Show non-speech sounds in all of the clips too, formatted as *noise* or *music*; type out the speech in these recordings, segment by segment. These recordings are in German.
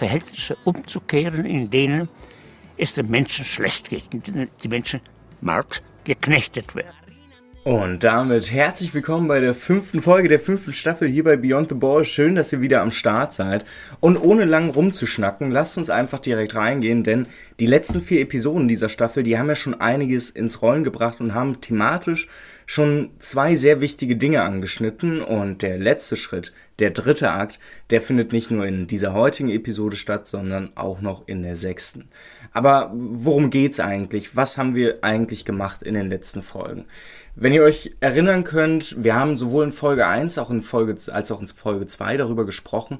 Verhältnisse umzukehren, in denen es den Menschen schlecht geht, in denen die Menschen markt geknechtet werden. Und damit herzlich willkommen bei der fünften Folge der fünften Staffel hier bei Beyond the Ball. Schön, dass ihr wieder am Start seid. Und ohne lang rumzuschnacken, lasst uns einfach direkt reingehen, denn die letzten vier Episoden dieser Staffel, die haben ja schon einiges ins Rollen gebracht und haben thematisch schon zwei sehr wichtige Dinge angeschnitten. Und der letzte Schritt, der dritte Akt, der findet nicht nur in dieser heutigen Episode statt, sondern auch noch in der sechsten. Aber worum geht's eigentlich? Was haben wir eigentlich gemacht in den letzten Folgen? Wenn ihr euch erinnern könnt, wir haben sowohl in Folge 1 auch in Folge, als auch in Folge 2 darüber gesprochen,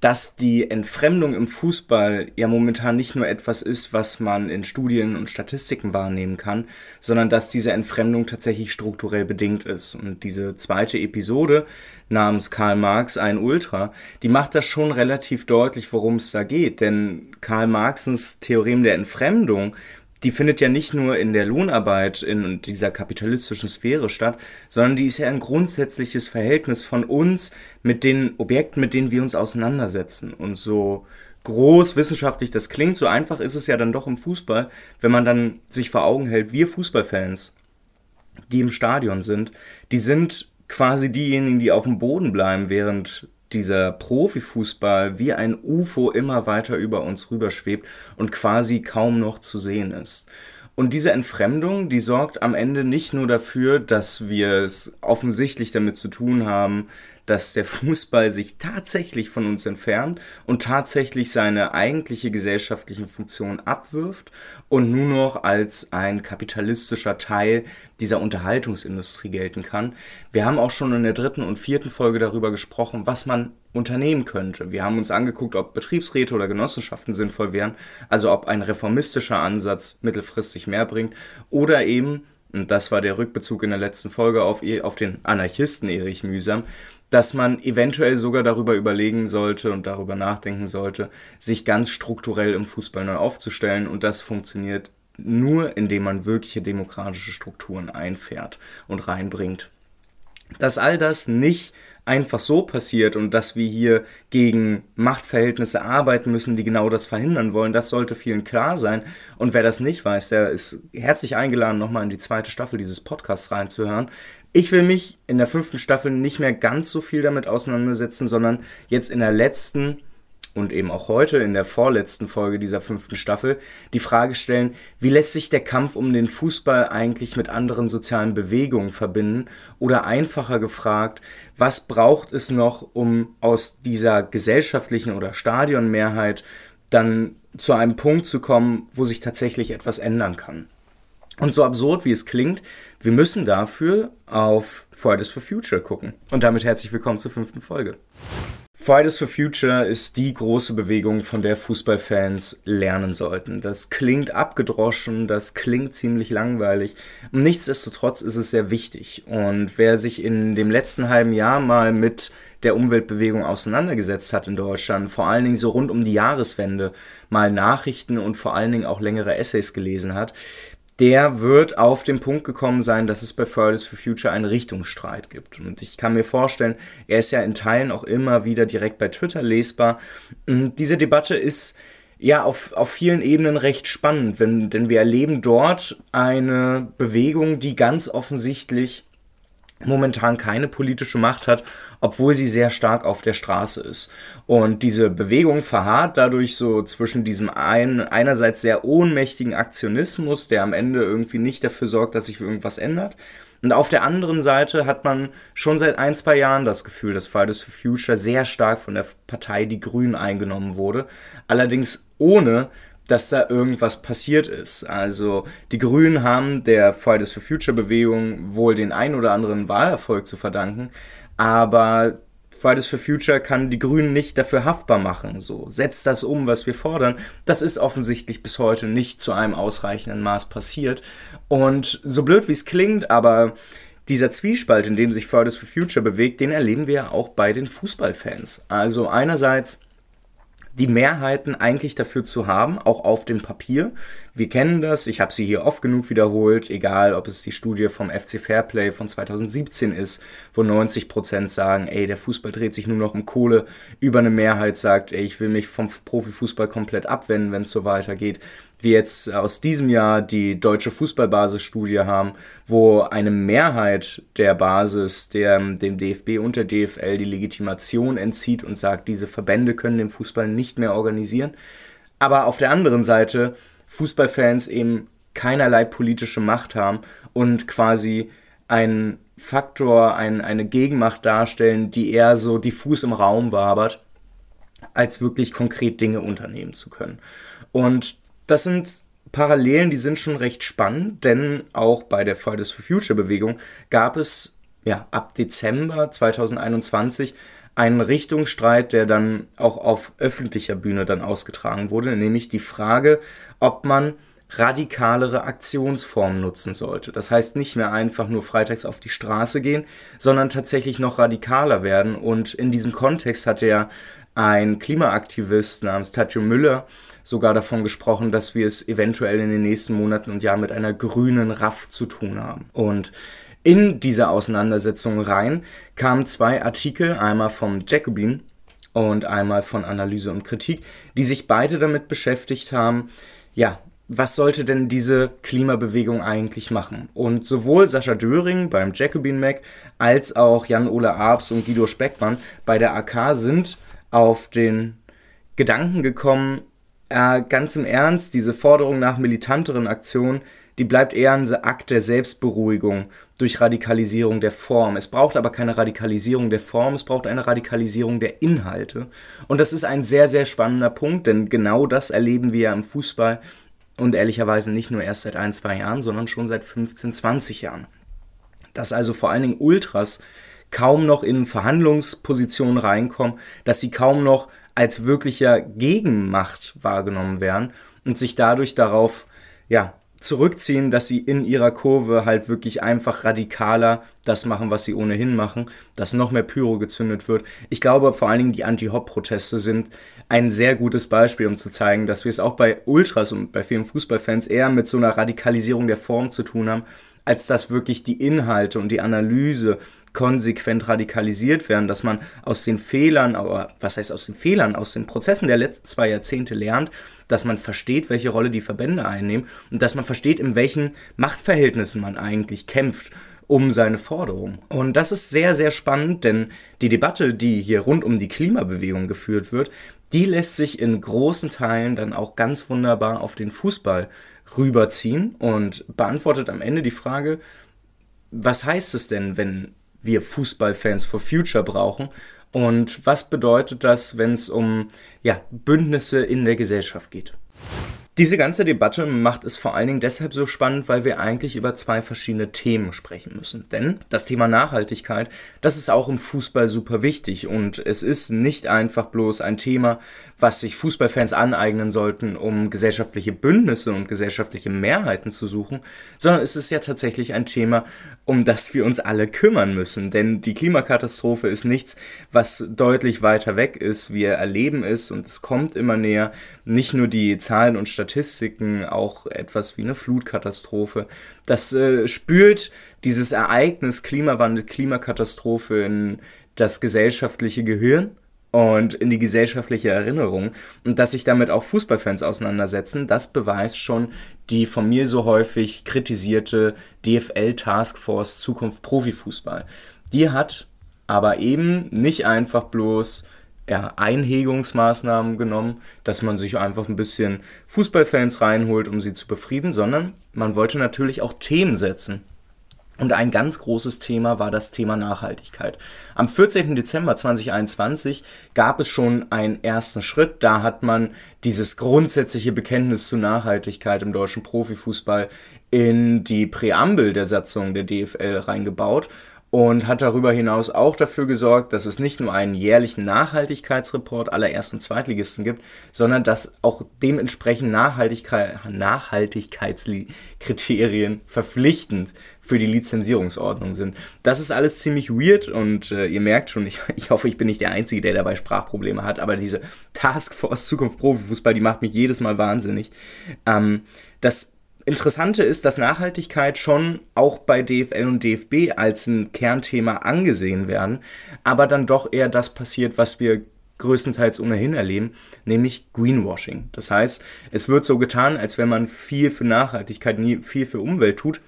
dass die Entfremdung im Fußball ja momentan nicht nur etwas ist, was man in Studien und Statistiken wahrnehmen kann, sondern dass diese Entfremdung tatsächlich strukturell bedingt ist. Und diese zweite Episode namens Karl Marx, ein Ultra, die macht das schon relativ deutlich, worum es da geht. Denn Karl Marxens Theorem der Entfremdung, die findet ja nicht nur in der Lohnarbeit in dieser kapitalistischen Sphäre statt, sondern die ist ja ein grundsätzliches Verhältnis von uns mit den Objekten, mit denen wir uns auseinandersetzen. Und so groß wissenschaftlich das klingt, so einfach ist es ja dann doch im Fußball, wenn man dann sich vor Augen hält, wir Fußballfans, die im Stadion sind, die sind quasi diejenigen, die auf dem Boden bleiben, während dieser Profifußball wie ein UFO immer weiter über uns rüberschwebt und quasi kaum noch zu sehen ist. Und diese Entfremdung, die sorgt am Ende nicht nur dafür, dass wir es offensichtlich damit zu tun haben, dass der Fußball sich tatsächlich von uns entfernt und tatsächlich seine eigentliche gesellschaftliche Funktion abwirft und nur noch als ein kapitalistischer Teil dieser Unterhaltungsindustrie gelten kann. Wir haben auch schon in der dritten und vierten Folge darüber gesprochen, was man unternehmen könnte. Wir haben uns angeguckt, ob Betriebsräte oder Genossenschaften sinnvoll wären, also ob ein reformistischer Ansatz mittelfristig mehr bringt oder eben und das war der Rückbezug in der letzten Folge auf, auf den Anarchisten Erich Mühsam, dass man eventuell sogar darüber überlegen sollte und darüber nachdenken sollte, sich ganz strukturell im Fußball neu aufzustellen. Und das funktioniert nur, indem man wirkliche demokratische Strukturen einfährt und reinbringt. Dass all das nicht einfach so passiert und dass wir hier gegen Machtverhältnisse arbeiten müssen, die genau das verhindern wollen, das sollte vielen klar sein. Und wer das nicht weiß, der ist herzlich eingeladen, nochmal in die zweite Staffel dieses Podcasts reinzuhören. Ich will mich in der fünften Staffel nicht mehr ganz so viel damit auseinandersetzen, sondern jetzt in der letzten und eben auch heute in der vorletzten Folge dieser fünften Staffel die Frage stellen, wie lässt sich der Kampf um den Fußball eigentlich mit anderen sozialen Bewegungen verbinden? Oder einfacher gefragt, was braucht es noch, um aus dieser gesellschaftlichen oder Stadionmehrheit dann zu einem Punkt zu kommen, wo sich tatsächlich etwas ändern kann? Und so absurd wie es klingt, wir müssen dafür auf Fridays for Future gucken. Und damit herzlich willkommen zur fünften Folge. Fridays for Future ist die große Bewegung, von der Fußballfans lernen sollten. Das klingt abgedroschen, das klingt ziemlich langweilig. Nichtsdestotrotz ist es sehr wichtig. Und wer sich in dem letzten halben Jahr mal mit der Umweltbewegung auseinandergesetzt hat in Deutschland, vor allen Dingen so rund um die Jahreswende, mal Nachrichten und vor allen Dingen auch längere Essays gelesen hat, der wird auf den Punkt gekommen sein, dass es bei Fridays for Future einen Richtungsstreit gibt. Und ich kann mir vorstellen, er ist ja in Teilen auch immer wieder direkt bei Twitter lesbar. Und diese Debatte ist ja auf, auf vielen Ebenen recht spannend, wenn, denn wir erleben dort eine Bewegung, die ganz offensichtlich momentan keine politische Macht hat, obwohl sie sehr stark auf der Straße ist. Und diese Bewegung verharrt dadurch so zwischen diesem einen, einerseits sehr ohnmächtigen Aktionismus, der am Ende irgendwie nicht dafür sorgt, dass sich irgendwas ändert. Und auf der anderen Seite hat man schon seit ein, zwei Jahren das Gefühl, dass Fridays for Future sehr stark von der Partei Die Grünen eingenommen wurde. Allerdings ohne, dass da irgendwas passiert ist. Also die Grünen haben der Fridays for Future Bewegung wohl den ein oder anderen Wahlerfolg zu verdanken, aber Fridays for Future kann die Grünen nicht dafür haftbar machen. So, setzt das um, was wir fordern. Das ist offensichtlich bis heute nicht zu einem ausreichenden Maß passiert. Und so blöd wie es klingt, aber dieser Zwiespalt, in dem sich Fridays for Future bewegt, den erleben wir ja auch bei den Fußballfans. Also einerseits die Mehrheiten eigentlich dafür zu haben, auch auf dem Papier. Wir kennen das, ich habe sie hier oft genug wiederholt, egal ob es die Studie vom FC Fairplay von 2017 ist, wo 90 Prozent sagen, ey, der Fußball dreht sich nur noch um Kohle, über eine Mehrheit sagt, ey, ich will mich vom Profifußball komplett abwenden, wenn es so weitergeht wir jetzt aus diesem Jahr die deutsche Fußballbasisstudie haben, wo eine Mehrheit der Basis der, dem DFB und der DFL die Legitimation entzieht und sagt, diese Verbände können den Fußball nicht mehr organisieren. Aber auf der anderen Seite Fußballfans eben keinerlei politische Macht haben und quasi ein Faktor, ein, eine Gegenmacht darstellen, die eher so diffus im Raum wabert, als wirklich konkret Dinge unternehmen zu können. Und das sind Parallelen, die sind schon recht spannend, denn auch bei der Fridays for Future Bewegung gab es ja ab Dezember 2021 einen Richtungsstreit, der dann auch auf öffentlicher Bühne dann ausgetragen wurde, nämlich die Frage, ob man radikalere Aktionsformen nutzen sollte. Das heißt nicht mehr einfach nur freitags auf die Straße gehen, sondern tatsächlich noch radikaler werden. Und in diesem Kontext hatte ja ein Klimaaktivist namens Tatjo Müller sogar davon gesprochen, dass wir es eventuell in den nächsten Monaten und Jahren mit einer grünen Raff zu tun haben. Und in diese Auseinandersetzung rein kamen zwei Artikel, einmal vom Jacobin und einmal von Analyse und Kritik, die sich beide damit beschäftigt haben, ja, was sollte denn diese Klimabewegung eigentlich machen? Und sowohl Sascha Döring beim Jacobin Mac als auch Jan-Ole Arps und Guido Speckmann bei der AK sind auf den Gedanken gekommen, äh, ganz im Ernst, diese Forderung nach militanteren Aktionen, die bleibt eher ein Akt der Selbstberuhigung durch Radikalisierung der Form. Es braucht aber keine Radikalisierung der Form, es braucht eine Radikalisierung der Inhalte. Und das ist ein sehr, sehr spannender Punkt, denn genau das erleben wir ja im Fußball und ehrlicherweise nicht nur erst seit ein, zwei Jahren, sondern schon seit 15, 20 Jahren. Dass also vor allen Dingen Ultras kaum noch in Verhandlungspositionen reinkommen, dass sie kaum noch als wirklicher Gegenmacht wahrgenommen werden und sich dadurch darauf, ja, zurückziehen, dass sie in ihrer Kurve halt wirklich einfach radikaler das machen, was sie ohnehin machen, dass noch mehr Pyro gezündet wird. Ich glaube vor allen Dingen die Anti-Hop-Proteste sind ein sehr gutes Beispiel, um zu zeigen, dass wir es auch bei Ultras und bei vielen Fußballfans eher mit so einer Radikalisierung der Form zu tun haben, als dass wirklich die Inhalte und die Analyse konsequent radikalisiert werden, dass man aus den Fehlern, aber was heißt aus den Fehlern, aus den Prozessen der letzten zwei Jahrzehnte lernt, dass man versteht, welche Rolle die Verbände einnehmen und dass man versteht, in welchen Machtverhältnissen man eigentlich kämpft um seine Forderung. Und das ist sehr, sehr spannend, denn die Debatte, die hier rund um die Klimabewegung geführt wird, die lässt sich in großen Teilen dann auch ganz wunderbar auf den Fußball rüberziehen und beantwortet am Ende die Frage, was heißt es denn, wenn wir Fußballfans for Future brauchen. Und was bedeutet das, wenn es um ja, Bündnisse in der Gesellschaft geht? Diese ganze Debatte macht es vor allen Dingen deshalb so spannend, weil wir eigentlich über zwei verschiedene Themen sprechen müssen. Denn das Thema Nachhaltigkeit, das ist auch im Fußball super wichtig und es ist nicht einfach bloß ein Thema, was sich Fußballfans aneignen sollten, um gesellschaftliche Bündnisse und gesellschaftliche Mehrheiten zu suchen, sondern es ist ja tatsächlich ein Thema, um das wir uns alle kümmern müssen. Denn die Klimakatastrophe ist nichts, was deutlich weiter weg ist. Wir erleben es und es kommt immer näher. Nicht nur die Zahlen und Statistiken, auch etwas wie eine Flutkatastrophe. Das äh, spült dieses Ereignis Klimawandel, Klimakatastrophe in das gesellschaftliche Gehirn und in die gesellschaftliche Erinnerung und dass sich damit auch Fußballfans auseinandersetzen, das beweist schon die von mir so häufig kritisierte DFL Taskforce Zukunft Profifußball. Die hat aber eben nicht einfach bloß ja, Einhegungsmaßnahmen genommen, dass man sich einfach ein bisschen Fußballfans reinholt, um sie zu befrieden, sondern man wollte natürlich auch Themen setzen. Und ein ganz großes Thema war das Thema Nachhaltigkeit. Am 14. Dezember 2021 gab es schon einen ersten Schritt. Da hat man dieses grundsätzliche Bekenntnis zu Nachhaltigkeit im deutschen Profifußball in die Präambel der Satzung der DFL reingebaut. und hat darüber hinaus auch dafür gesorgt, dass es nicht nur einen jährlichen Nachhaltigkeitsreport aller Erst- und Zweitligisten gibt, sondern dass auch dementsprechend Nachhaltigkeit, Nachhaltigkeitskriterien verpflichtend für die Lizenzierungsordnung sind. Das ist alles ziemlich weird und äh, ihr merkt schon, ich, *laughs* ich hoffe, ich bin nicht der Einzige, der dabei Sprachprobleme hat, aber diese *laughs* Taskforce Zukunft Profifußball, die macht mich jedes Mal wahnsinnig. Ähm, das Interessante ist, dass Nachhaltigkeit schon auch bei DFL und DFB als ein Kernthema angesehen werden, aber dann doch eher das passiert, was wir größtenteils ohnehin erleben, nämlich Greenwashing. Das heißt, es wird so getan, als wenn man viel für Nachhaltigkeit, viel für Umwelt tut.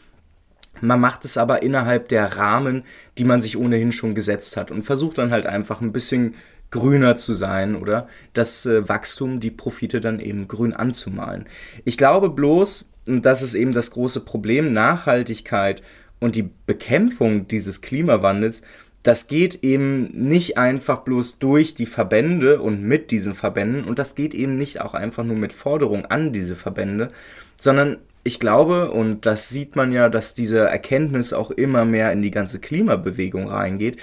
Man macht es aber innerhalb der Rahmen, die man sich ohnehin schon gesetzt hat und versucht dann halt einfach ein bisschen grüner zu sein oder das äh, Wachstum, die Profite dann eben grün anzumalen. Ich glaube bloß, und das ist eben das große Problem, Nachhaltigkeit und die Bekämpfung dieses Klimawandels, das geht eben nicht einfach bloß durch die Verbände und mit diesen Verbänden und das geht eben nicht auch einfach nur mit Forderungen an diese Verbände, sondern ich glaube, und das sieht man ja, dass diese Erkenntnis auch immer mehr in die ganze Klimabewegung reingeht,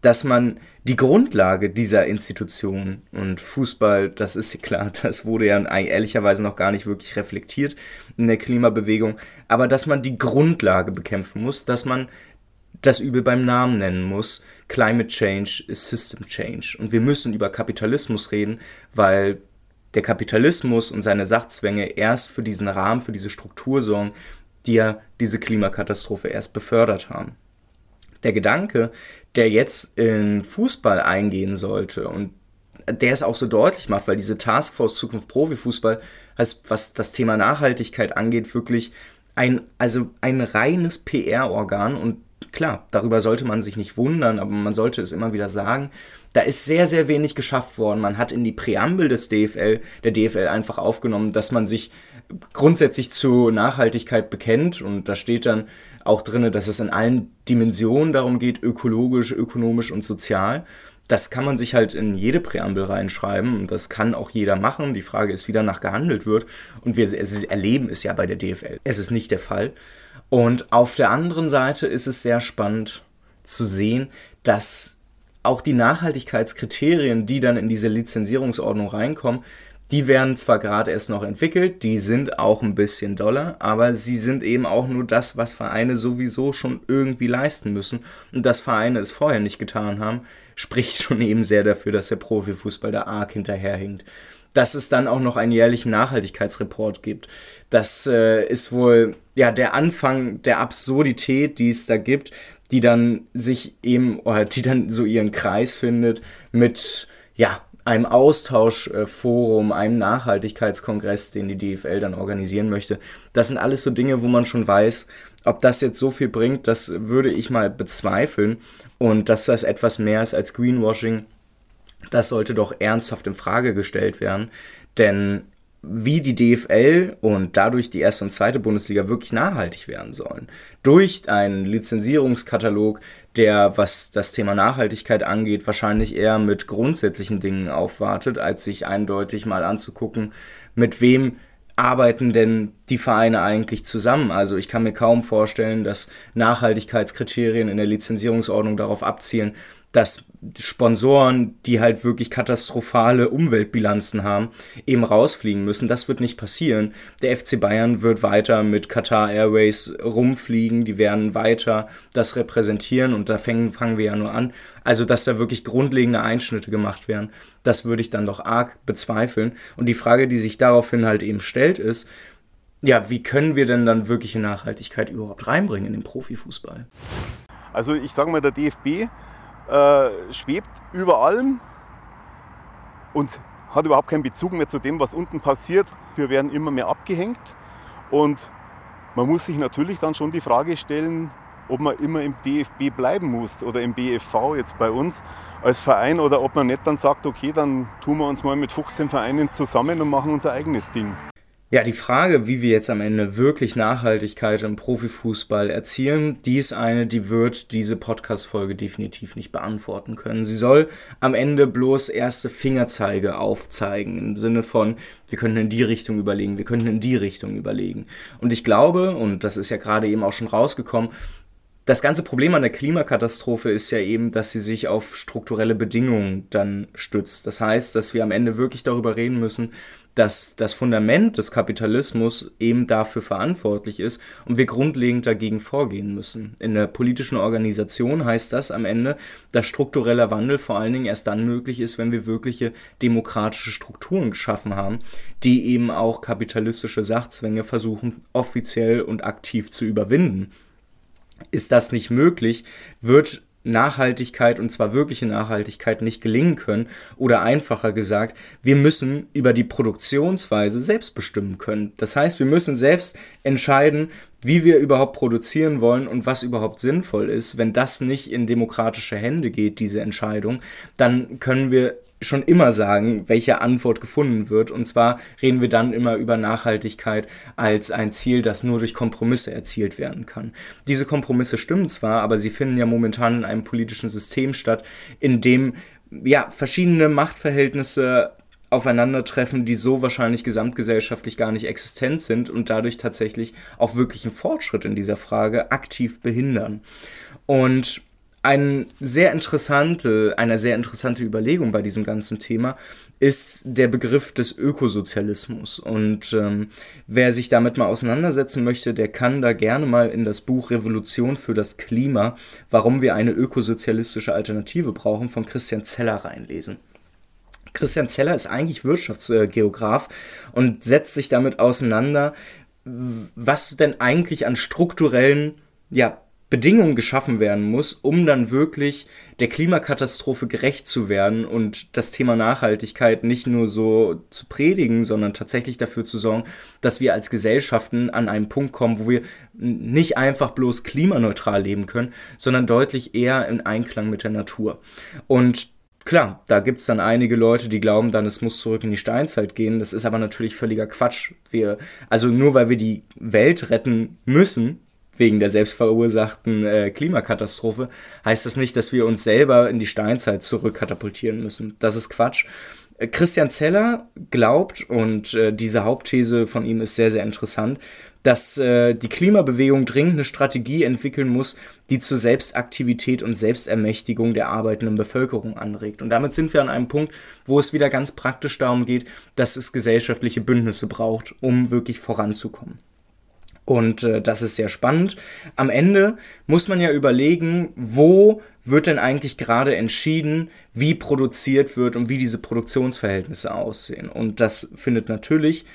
dass man die Grundlage dieser Institution und Fußball, das ist klar, *laughs* das wurde ja ehrlicherweise noch gar nicht wirklich reflektiert in der Klimabewegung, aber dass man die Grundlage bekämpfen muss, dass man das Übel beim Namen nennen muss. Climate Change ist System Change. Und wir müssen über Kapitalismus reden, weil der Kapitalismus und seine Sachzwänge erst für diesen Rahmen, für diese Struktur sorgen, die ja diese Klimakatastrophe erst befördert haben. Der Gedanke, der jetzt in Fußball eingehen sollte und der es auch so deutlich macht, weil diese Taskforce Zukunft Profifußball, was das Thema Nachhaltigkeit angeht, wirklich ein, also ein reines PR-Organ und klar, darüber sollte man sich nicht wundern, aber man sollte es immer wieder sagen. Da ist sehr, sehr wenig geschafft worden. Man hat in die Präambel des DFL, der DFL einfach aufgenommen, dass man sich grundsätzlich zu Nachhaltigkeit bekennt und da steht dann, auch drin, dass es in allen Dimensionen darum geht, ökologisch, ökonomisch und sozial. Das kann man sich halt in jede Präambel reinschreiben und das kann auch jeder machen. Die Frage ist, wie danach gehandelt wird. Und wir erleben es ja bei der DFL. Es ist nicht der Fall. Und auf der anderen Seite ist es sehr spannend zu sehen, dass auch die Nachhaltigkeitskriterien, die dann in diese Lizenzierungsordnung reinkommen, die werden zwar gerade erst noch entwickelt, die sind auch ein bisschen doller, aber sie sind eben auch nur das, was Vereine sowieso schon irgendwie leisten müssen. Und dass Vereine es vorher nicht getan haben, spricht *laughs* schon eben sehr dafür, dass der Profifußball da arg hinterherhinkt. Dass es dann auch noch einen jährlichen Nachhaltigkeitsreport gibt. Das äh, ist wohl ja der Anfang der Absurdität, die es da gibt, die dann sich eben, oder die dann so ihren Kreis findet mit ja, einem Austauschforum, einem Nachhaltigkeitskongress, den die DFL dann organisieren möchte. Das sind alles so Dinge, wo man schon weiß, ob das jetzt so viel bringt, das würde ich mal bezweifeln. Und dass das etwas mehr ist als Greenwashing, das sollte doch ernsthaft in Frage gestellt werden. Denn wie die DFL und dadurch die erste und zweite Bundesliga wirklich nachhaltig werden sollen. Durch einen Lizenzierungskatalog, der, was das Thema Nachhaltigkeit angeht, wahrscheinlich eher mit grundsätzlichen Dingen aufwartet, als sich eindeutig mal anzugucken, mit wem arbeiten denn die Vereine eigentlich zusammen? Also ich kann mir kaum vorstellen, dass Nachhaltigkeitskriterien in der Lizenzierungsordnung darauf abzielen, dass Sponsoren, die halt wirklich katastrophale Umweltbilanzen haben, eben rausfliegen müssen. Das wird nicht passieren. Der FC Bayern wird weiter mit Qatar Airways rumfliegen, die werden weiter das repräsentieren und da fangen, fangen wir ja nur an. Also, dass da wirklich grundlegende Einschnitte gemacht werden, das würde ich dann doch arg bezweifeln. Und die Frage, die sich daraufhin halt eben stellt, ist, ja, wie können wir denn dann wirkliche Nachhaltigkeit überhaupt reinbringen in den Profifußball? Also ich sage mal, der DFB äh, schwebt über allem und hat überhaupt keinen Bezug mehr zu dem, was unten passiert. Wir werden immer mehr abgehängt und man muss sich natürlich dann schon die Frage stellen, ob man immer im DFB bleiben muss oder im BFV jetzt bei uns als Verein oder ob man nicht dann sagt, okay, dann tun wir uns mal mit 15 Vereinen zusammen und machen unser eigenes Ding. Ja, die Frage, wie wir jetzt am Ende wirklich Nachhaltigkeit im Profifußball erzielen, die ist eine, die wird diese Podcast-Folge definitiv nicht beantworten können. Sie soll am Ende bloß erste Fingerzeige aufzeigen, im Sinne von, wir können in die Richtung überlegen, wir können in die Richtung überlegen. Und ich glaube, und das ist ja gerade eben auch schon rausgekommen, Das ganze Problem an der Klimakatastrophe ist ja eben, dass sie sich auf strukturelle Bedingungen dann stützt. Das heißt, dass wir am Ende wirklich darüber reden müssen, dass das Fundament des Kapitalismus eben dafür verantwortlich ist und wir grundlegend dagegen vorgehen müssen. In der politischen Organisation heißt das am Ende, dass struktureller Wandel vor allen Dingen erst dann möglich ist, wenn wir wirkliche demokratische Strukturen geschaffen haben, die eben auch kapitalistische Sachzwänge versuchen offiziell und aktiv zu überwinden. Ist das nicht möglich, wird Nachhaltigkeit und zwar wirkliche Nachhaltigkeit nicht gelingen können oder einfacher gesagt, wir müssen über die Produktionsweise selbst bestimmen können. Das heißt, wir müssen selbst entscheiden, wie wir überhaupt produzieren wollen und was überhaupt sinnvoll ist. Wenn das nicht in demokratische Hände geht, diese Entscheidung, dann können wir schon immer sagen, welche Antwort gefunden wird. Und zwar reden wir dann immer über Nachhaltigkeit als ein Ziel, das nur durch Kompromisse erzielt werden kann. Diese Kompromisse stimmen zwar, aber sie finden ja momentan in einem politischen System statt, in dem ja verschiedene Machtverhältnisse aufeinandertreffen, die so wahrscheinlich gesamtgesellschaftlich gar nicht existent sind und dadurch tatsächlich auch wirklichen Fortschritt in dieser Frage aktiv behindern. Und ein sehr interessante, eine sehr interessante Überlegung bei diesem ganzen Thema ist der Begriff des Ökosozialismus. Und ähm, wer sich damit mal auseinandersetzen möchte, der kann da gerne mal in das Buch Revolution für das Klima, warum wir eine ökosozialistische Alternative brauchen, von Christian Zeller reinlesen. Christian Zeller ist eigentlich Wirtschaftsgeograf und setzt sich damit auseinander, was denn eigentlich an strukturellen ja, Bedingungen geschaffen werden muss, um dann wirklich der Klimakatastrophe gerecht zu werden und das Thema Nachhaltigkeit nicht nur so zu predigen, sondern tatsächlich dafür zu sorgen, dass wir als Gesellschaften an einen Punkt kommen, wo wir nicht einfach bloß klimaneutral leben können, sondern deutlich eher in Einklang mit der Natur. Und Klar, da gibt es dann einige Leute, die glauben dann, es muss zurück in die Steinzeit gehen. Das ist aber natürlich völliger Quatsch. Wir, also nur weil wir die Welt retten müssen, wegen der selbstverursachten äh, Klimakatastrophe, heißt das nicht, dass wir uns selber in die Steinzeit zurückkatapultieren müssen. Das ist Quatsch. Äh, Christian Zeller glaubt, und äh, diese Hauptthese von ihm ist sehr, sehr interessant, dass äh, die Klimabewegung dringend eine Strategie entwickeln muss, die zur Selbstaktivität und Selbstermächtigung der arbeitenden Bevölkerung anregt. Und damit sind wir an einem Punkt, wo es wieder ganz praktisch darum geht, dass es gesellschaftliche Bündnisse braucht, um wirklich voranzukommen. Und äh, das ist sehr spannend. Am Ende muss man ja überlegen, wo wird denn eigentlich gerade entschieden, wie produziert wird und wie diese Produktionsverhältnisse aussehen. Und das findet natürlich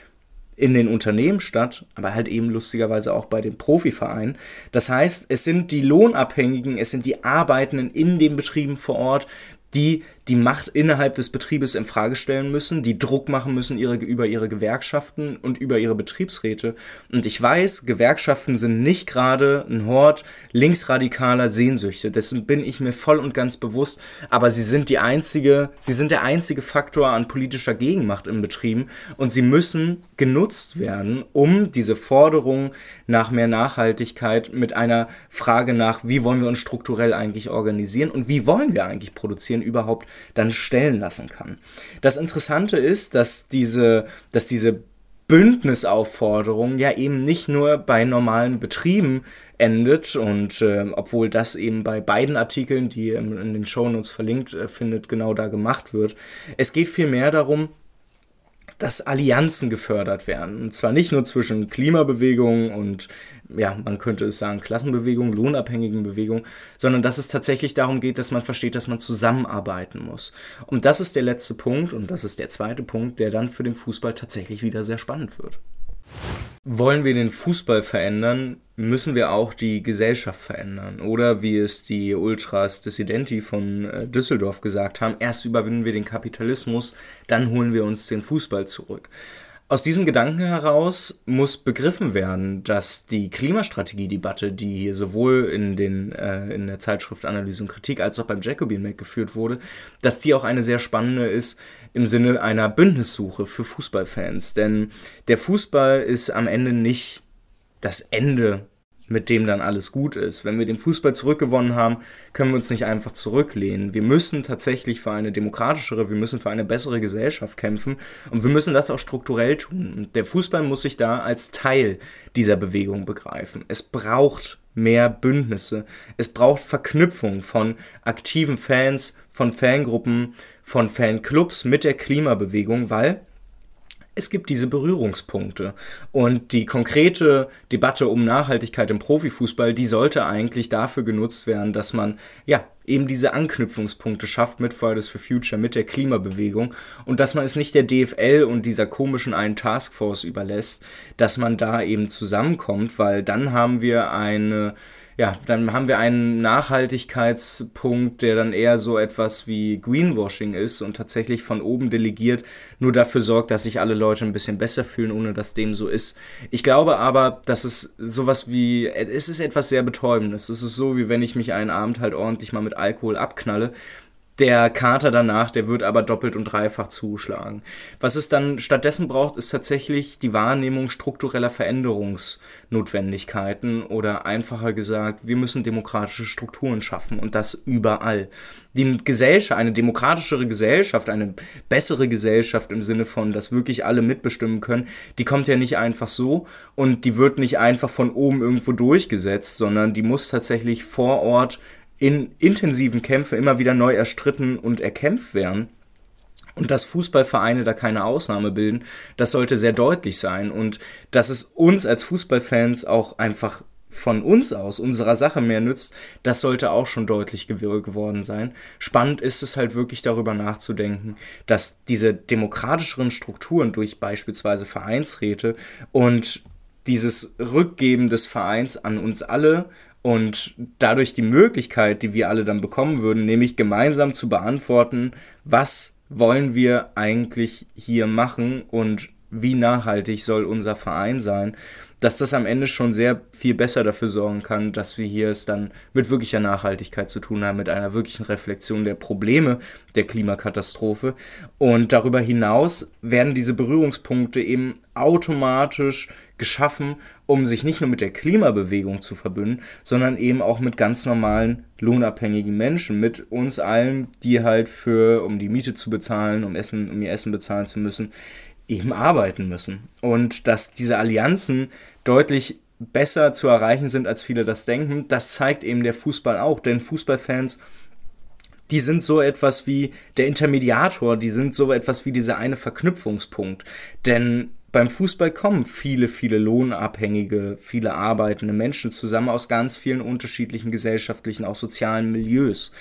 in den Unternehmen statt, aber halt eben lustigerweise auch bei den Profivereinen. Das heißt, es sind die Lohnabhängigen, es sind die Arbeitenden in den Betrieben vor Ort, die die Macht innerhalb des Betriebes in Frage stellen müssen, die Druck machen müssen ihre, über ihre Gewerkschaften und über ihre Betriebsräte. Und ich weiß, Gewerkschaften sind nicht gerade ein Hort linksradikaler Sehnsüchte. Dessen bin ich mir voll und ganz bewusst. Aber sie sind die einzige, sie sind der einzige Faktor an politischer Gegenmacht in Betrieben und sie müssen genutzt werden, um diese Forderung nach mehr Nachhaltigkeit mit einer Frage nach, wie wollen wir uns strukturell eigentlich organisieren und wie wollen wir eigentlich produzieren, überhaupt dann stellen lassen kann. Das Interessante ist, dass diese, dass diese Bündnisaufforderung ja eben nicht nur bei normalen Betrieben endet und äh, obwohl das eben bei beiden Artikeln, die ihr in den Shownotes verlinkt äh, findet, genau da gemacht wird. Es geht vielmehr darum, dass Allianzen gefördert werden. Und zwar nicht nur zwischen Klimabewegungen und, ja, man könnte es sagen, Klassenbewegungen, lohnabhängigen Bewegungen, sondern dass es tatsächlich darum geht, dass man versteht, dass man zusammenarbeiten muss. Und das ist der letzte Punkt und das ist der zweite Punkt, der dann für den Fußball tatsächlich wieder sehr spannend wird. Wollen wir den Fußball verändern, müssen wir auch die Gesellschaft verändern. Oder wie es die Ultras Dissidenti von äh, Düsseldorf gesagt haben, erst überwinden wir den Kapitalismus, dann holen wir uns den Fußball zurück. Aus diesem Gedanken heraus muss begriffen werden, dass die Klimastrategie-Debatte, die hier sowohl in, den, äh, in der Zeitschrift Analyse und Kritik als auch beim Jacobin Mac geführt wurde, dass die auch eine sehr spannende ist im Sinne einer Bündnissuche für Fußballfans. Denn der Fußball ist am Ende nicht das Ende mit dem dann alles gut ist. Wenn wir den Fußball zurückgewonnen haben, können wir uns nicht einfach zurücklehnen. Wir müssen tatsächlich für eine demokratischere, wir müssen für eine bessere Gesellschaft kämpfen und wir müssen das auch strukturell tun. Und der Fußball muss sich da als Teil dieser Bewegung begreifen. Es braucht mehr Bündnisse. Es braucht Verknüpfung von aktiven Fans, von Fangruppen, von Fanclubs mit der Klimabewegung, weil es gibt diese Berührungspunkte. Und die konkrete Debatte um Nachhaltigkeit im Profifußball, die sollte eigentlich dafür genutzt werden, dass man ja eben diese Anknüpfungspunkte schafft mit Fridays for Future, mit der Klimabewegung und dass man es nicht der DFL und dieser komischen einen Taskforce überlässt, dass man da eben zusammenkommt, weil dann haben wir eine ja, dann haben wir einen Nachhaltigkeitspunkt, der dann eher so etwas wie Greenwashing ist und tatsächlich von oben delegiert nur dafür sorgt, dass sich alle Leute ein bisschen besser fühlen, ohne dass dem so ist. Ich glaube aber, dass es sowas wie, es ist etwas sehr Betäubendes. Es ist so, wie wenn ich mich einen Abend halt ordentlich mal mit Alkohol abknalle der Kater danach, der wird aber doppelt und dreifach zuschlagen. Was es dann stattdessen braucht, ist tatsächlich die Wahrnehmung struktureller Veränderungsnotwendigkeiten oder einfacher gesagt, wir müssen demokratische Strukturen schaffen und das überall. Die Gesellschaft, eine demokratischere Gesellschaft, eine bessere Gesellschaft im Sinne von, dass wirklich alle mitbestimmen können, die kommt ja nicht einfach so und die wird nicht einfach von oben irgendwo durchgesetzt, sondern die muss tatsächlich vor Ort in intensiven Kämpfen immer wieder neu erstritten und erkämpft werden. Und dass Fußballvereine da keine Ausnahme bilden, das sollte sehr deutlich sein. Und dass es uns als Fußballfans auch einfach von uns aus, unserer Sache mehr nützt, das sollte auch schon deutlich geworden sein. Spannend ist es halt wirklich darüber nachzudenken, dass diese demokratischeren Strukturen durch beispielsweise Vereinsräte und dieses Rückgeben des Vereins an uns alle und dadurch die Möglichkeit, die wir alle dann bekommen würden, nämlich gemeinsam zu beantworten, was wollen wir eigentlich hier machen und wie nachhaltig soll unser Verein sein, dass das am Ende schon sehr viel besser dafür sorgen kann, dass wir hier es dann mit wirklicher Nachhaltigkeit zu tun haben, mit einer wirklichen Reflexion der Probleme der Klimakatastrophe. Und darüber hinaus werden diese Berührungspunkte eben automatisch geschaffen, um sich nicht nur mit der Klimabewegung zu verbünden, sondern eben auch mit ganz normalen lohnabhängigen Menschen, mit uns allen, die halt für, um die Miete zu bezahlen, um Essen, um ihr Essen bezahlen zu müssen, eben arbeiten müssen. Und dass diese Allianzen deutlich besser zu erreichen sind, als viele das denken, das zeigt eben der Fußball auch, denn Fußballfans die sind so etwas wie der Intermediator, die sind so etwas wie dieser eine Verknüpfungspunkt. Denn beim Fußball kommen viele, viele lohnabhängige, viele arbeitende Menschen zusammen aus ganz vielen unterschiedlichen gesellschaftlichen, auch sozialen Milieus.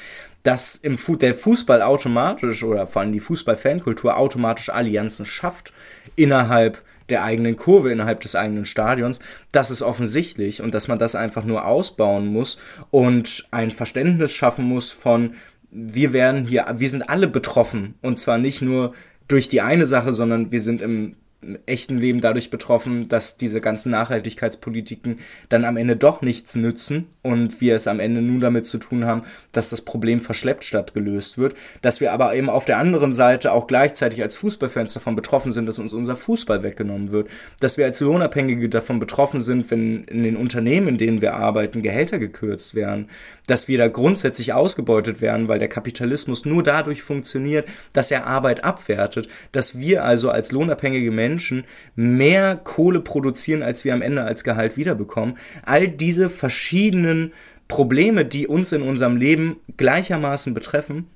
Dass im Fu der Fußball automatisch oder vor allem die Fußball-Fankultur automatisch Allianzen schafft innerhalb der eigenen Kurve, innerhalb des eigenen Stadions, das ist offensichtlich und dass man das einfach nur ausbauen muss und ein Verständnis schaffen muss von, wir werden hier, wir sind alle betroffen und zwar nicht nur durch die eine Sache, sondern wir sind im echten Leben dadurch betroffen, dass diese ganzen Nachhaltigkeitspolitiken dann am Ende doch nichts nützen und wir es am Ende nur damit zu tun haben, dass das Problem verschleppt statt gelöst wird, dass wir aber eben auf der anderen Seite auch gleichzeitig als Fußballfans davon betroffen sind, dass uns unser Fußball weggenommen wird, dass wir als Lohnabhängige davon betroffen sind, wenn in den Unternehmen, in denen wir arbeiten, Gehälter gekürzt werden, dass wir da grundsätzlich ausgebeutet werden, weil der Kapitalismus nur dadurch funktioniert, dass er Arbeit abwertet, dass wir also als lohnabhängige Menschen mehr Kohle produzieren, als wir am Ende als Gehalt wiederbekommen. All diese verschiedenen Probleme, die uns in unserem Leben gleichermaßen betreffen,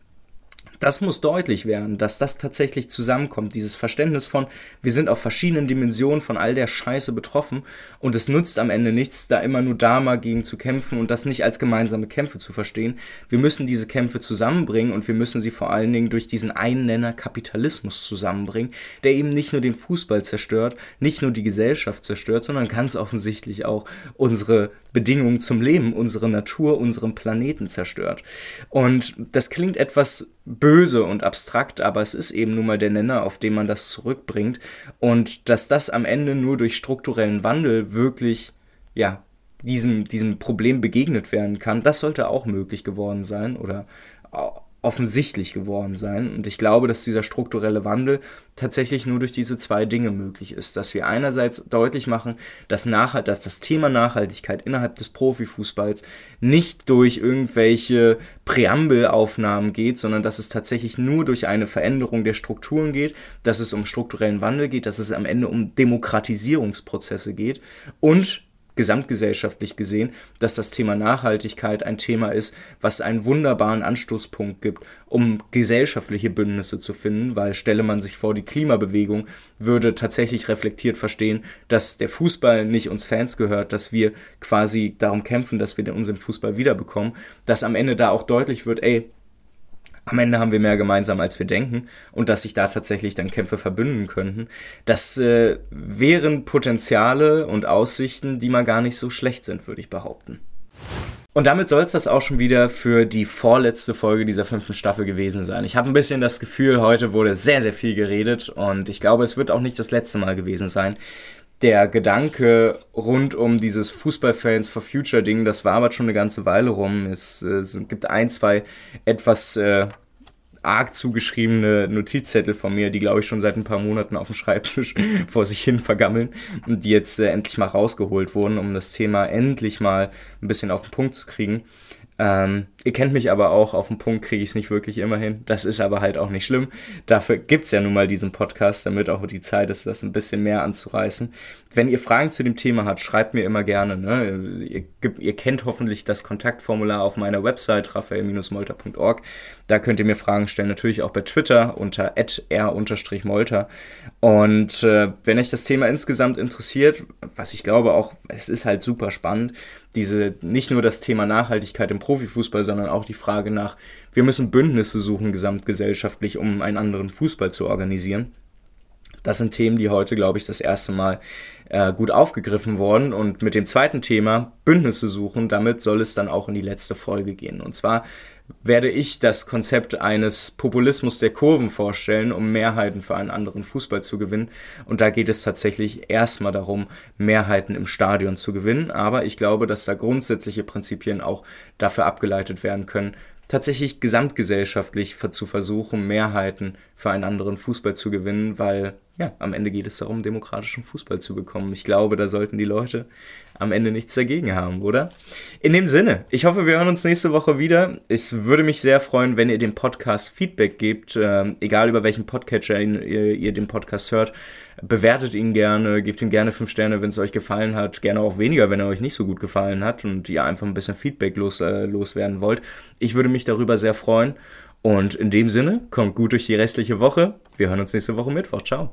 das muss deutlich werden, dass das tatsächlich zusammenkommt. Dieses Verständnis von, wir sind auf verschiedenen Dimensionen von all der Scheiße betroffen und es nützt am Ende nichts, da immer nur da mal gegen zu kämpfen und das nicht als gemeinsame Kämpfe zu verstehen. Wir müssen diese Kämpfe zusammenbringen und wir müssen sie vor allen Dingen durch diesen Einnenner Kapitalismus zusammenbringen, der eben nicht nur den Fußball zerstört, nicht nur die Gesellschaft zerstört, sondern ganz offensichtlich auch unsere Bedingungen zum Leben, unsere Natur, unseren Planeten zerstört. Und das klingt etwas böse und abstrakt, aber es ist eben nun mal der Nenner, auf den man das zurückbringt. Und dass das am Ende nur durch strukturellen Wandel wirklich, ja, diesem, diesem Problem begegnet werden kann, das sollte auch möglich geworden sein oder offensichtlich geworden sein. Und ich glaube, dass dieser strukturelle Wandel tatsächlich nur durch diese zwei Dinge möglich ist. Dass wir einerseits deutlich machen, dass, Nachhalt, dass das Thema Nachhaltigkeit innerhalb des Profifußballs nicht durch irgendwelche Präambelaufnahmen geht, sondern dass es tatsächlich nur durch eine Veränderung der Strukturen geht, dass es um strukturellen Wandel geht, dass es am Ende um Demokratisierungsprozesse geht und gesamtgesellschaftlich gesehen, dass das Thema Nachhaltigkeit ein Thema ist, was einen wunderbaren Anstoßpunkt gibt, um gesellschaftliche Bündnisse zu finden, weil stelle man sich vor, die Klimabewegung würde tatsächlich reflektiert verstehen, dass der Fußball nicht uns Fans gehört, dass wir quasi darum kämpfen, dass wir unseren Fußball wiederbekommen, dass am Ende da auch deutlich wird, ey, am Ende haben wir mehr gemeinsam, als wir denken und dass sich da tatsächlich dann Kämpfe verbünden könnten. Das äh, wären Potenziale und Aussichten, die mal gar nicht so schlecht sind, würde ich behaupten. Und damit soll es das auch schon wieder für die vorletzte Folge dieser fünften Staffel gewesen sein. Ich habe ein bisschen das Gefühl, heute wurde sehr, sehr viel geredet und ich glaube, es wird auch nicht das letzte Mal gewesen sein. Der Gedanke rund um dieses Fußballfans for Future Ding, das war aber schon eine ganze Weile rum. Es, es gibt ein, zwei etwas äh, arg zugeschriebene Notizzettel von mir, die glaube ich schon seit ein paar Monaten auf dem Schreibtisch *laughs* vor sich hin vergammeln und die jetzt äh, endlich mal rausgeholt wurden, um das Thema endlich mal ein bisschen auf den Punkt zu kriegen. Ähm, ihr kennt mich aber auch, auf den Punkt kriege ich es nicht wirklich immer hin. Das ist aber halt auch nicht schlimm. Dafür gibt es ja nun mal diesen Podcast, damit auch die Zeit ist, das ein bisschen mehr anzureißen. Wenn ihr Fragen zu dem Thema habt, schreibt mir immer gerne. Ne? Ihr, ihr, kennt hoffentlich das Kontaktformular auf meiner Website raphael-molter.org. Da könnt ihr mir Fragen stellen, natürlich auch bei Twitter unter r-molter. Und äh, wenn euch das Thema insgesamt interessiert, was ich glaube auch, es ist halt super spannend, diese nicht nur das Thema Nachhaltigkeit im Profifußball, sondern auch die Frage nach, wir müssen Bündnisse suchen gesamtgesellschaftlich, um einen anderen Fußball zu organisieren. Das sind Themen, die heute, glaube ich, das erste Mal äh, gut aufgegriffen wurden. Und mit dem zweiten Thema, Bündnisse suchen, damit soll es dann auch in die letzte Folge gehen. Und zwar werde ich das Konzept eines Populismus der Kurven vorstellen, um Mehrheiten für einen anderen Fußball zu gewinnen. Und da geht es tatsächlich erstmal darum, Mehrheiten im Stadion zu gewinnen. Aber ich glaube, dass da grundsätzliche Prinzipien auch dafür abgeleitet werden können, tatsächlich gesamtgesellschaftlich zu versuchen, Mehrheiten für einen anderen Fußball zu gewinnen, weil ja, am Ende geht es darum, demokratischen Fußball zu bekommen. Ich glaube, da sollten die Leute am Ende nichts dagegen haben, oder? In dem Sinne, ich hoffe, wir hören uns nächste Woche wieder. Es würde mich sehr freuen, wenn ihr dem Podcast Feedback gebt, äh, egal über welchen Podcatcher ihr, ihr den Podcast hört. Bewertet ihn gerne, gebt ihm gerne 5 Sterne, wenn es euch gefallen hat. Gerne auch weniger, wenn er euch nicht so gut gefallen hat und ihr einfach ein bisschen Feedback los, äh, loswerden wollt. Ich würde mich darüber sehr freuen. Und in dem Sinne, kommt gut durch die restliche Woche. Wir hören uns nächste Woche Mittwoch. Ciao.